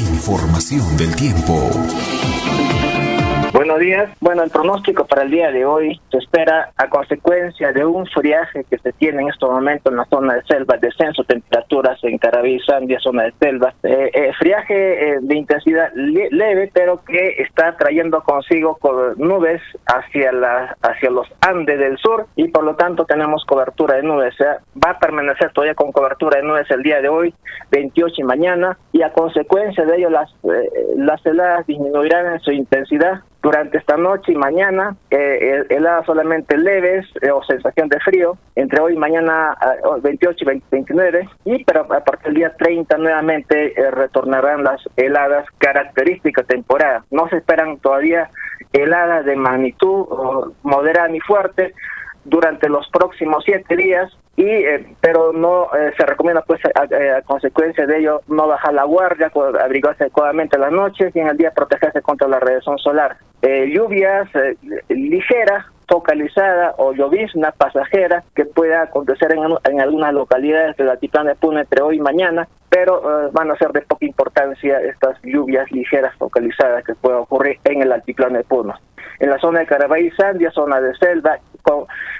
Información del tiempo. Días. Bueno, el pronóstico para el día de hoy se espera a consecuencia de un friaje que se tiene en estos momentos en la zona de selva, descenso de temperaturas en Carabí, Sandia, zona de selva. Eh, eh, friaje eh, de intensidad leve, pero que está trayendo consigo nubes hacia, la, hacia los Andes del sur y por lo tanto tenemos cobertura de nubes. va a permanecer todavía con cobertura de nubes el día de hoy, 28 y mañana, y a consecuencia de ello las, las heladas disminuirán en su intensidad durante esta noche y mañana, eh, heladas solamente leves eh, o sensación de frío, entre hoy y mañana 28 y 29, y pero a partir del día 30 nuevamente eh, retornarán las heladas características temporada. No se esperan todavía heladas de magnitud moderada ni fuerte, durante los próximos siete días y eh, pero no eh, se recomienda pues a, consecuencia de ello no bajar la guardia abrigarse adecuadamente las noches y en el día protegerse contra la radiación solar eh, lluvias ligeras focalizada o llovizna pasajera que pueda acontecer en, en algunas localidades de la Altiplano de Puno entre hoy y mañana, pero van a ser de poca importancia estas lluvias ligeras focalizadas que puedan ocurrir en el altiplano de Puno. En la zona de Carabay Sandia, zona de selva,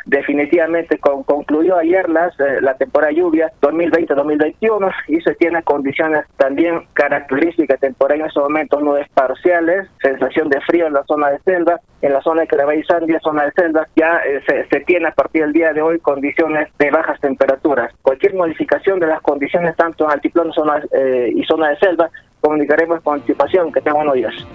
definitivamente concluyó ayer las, eh, la temporada lluvia 2020-2021 y se tiene condiciones también características temporales en estos momentos nubes parciales, sensación de frío en la zona de selva, en la zona de Carabay Sandia, zona de selva, ya eh, se, tiene a partir del día de hoy condiciones de bajas temperaturas. Cualquier modificación de las condiciones tanto en altiplano zona, eh, y zona de selva comunicaremos con anticipación. Que tengan buenos días.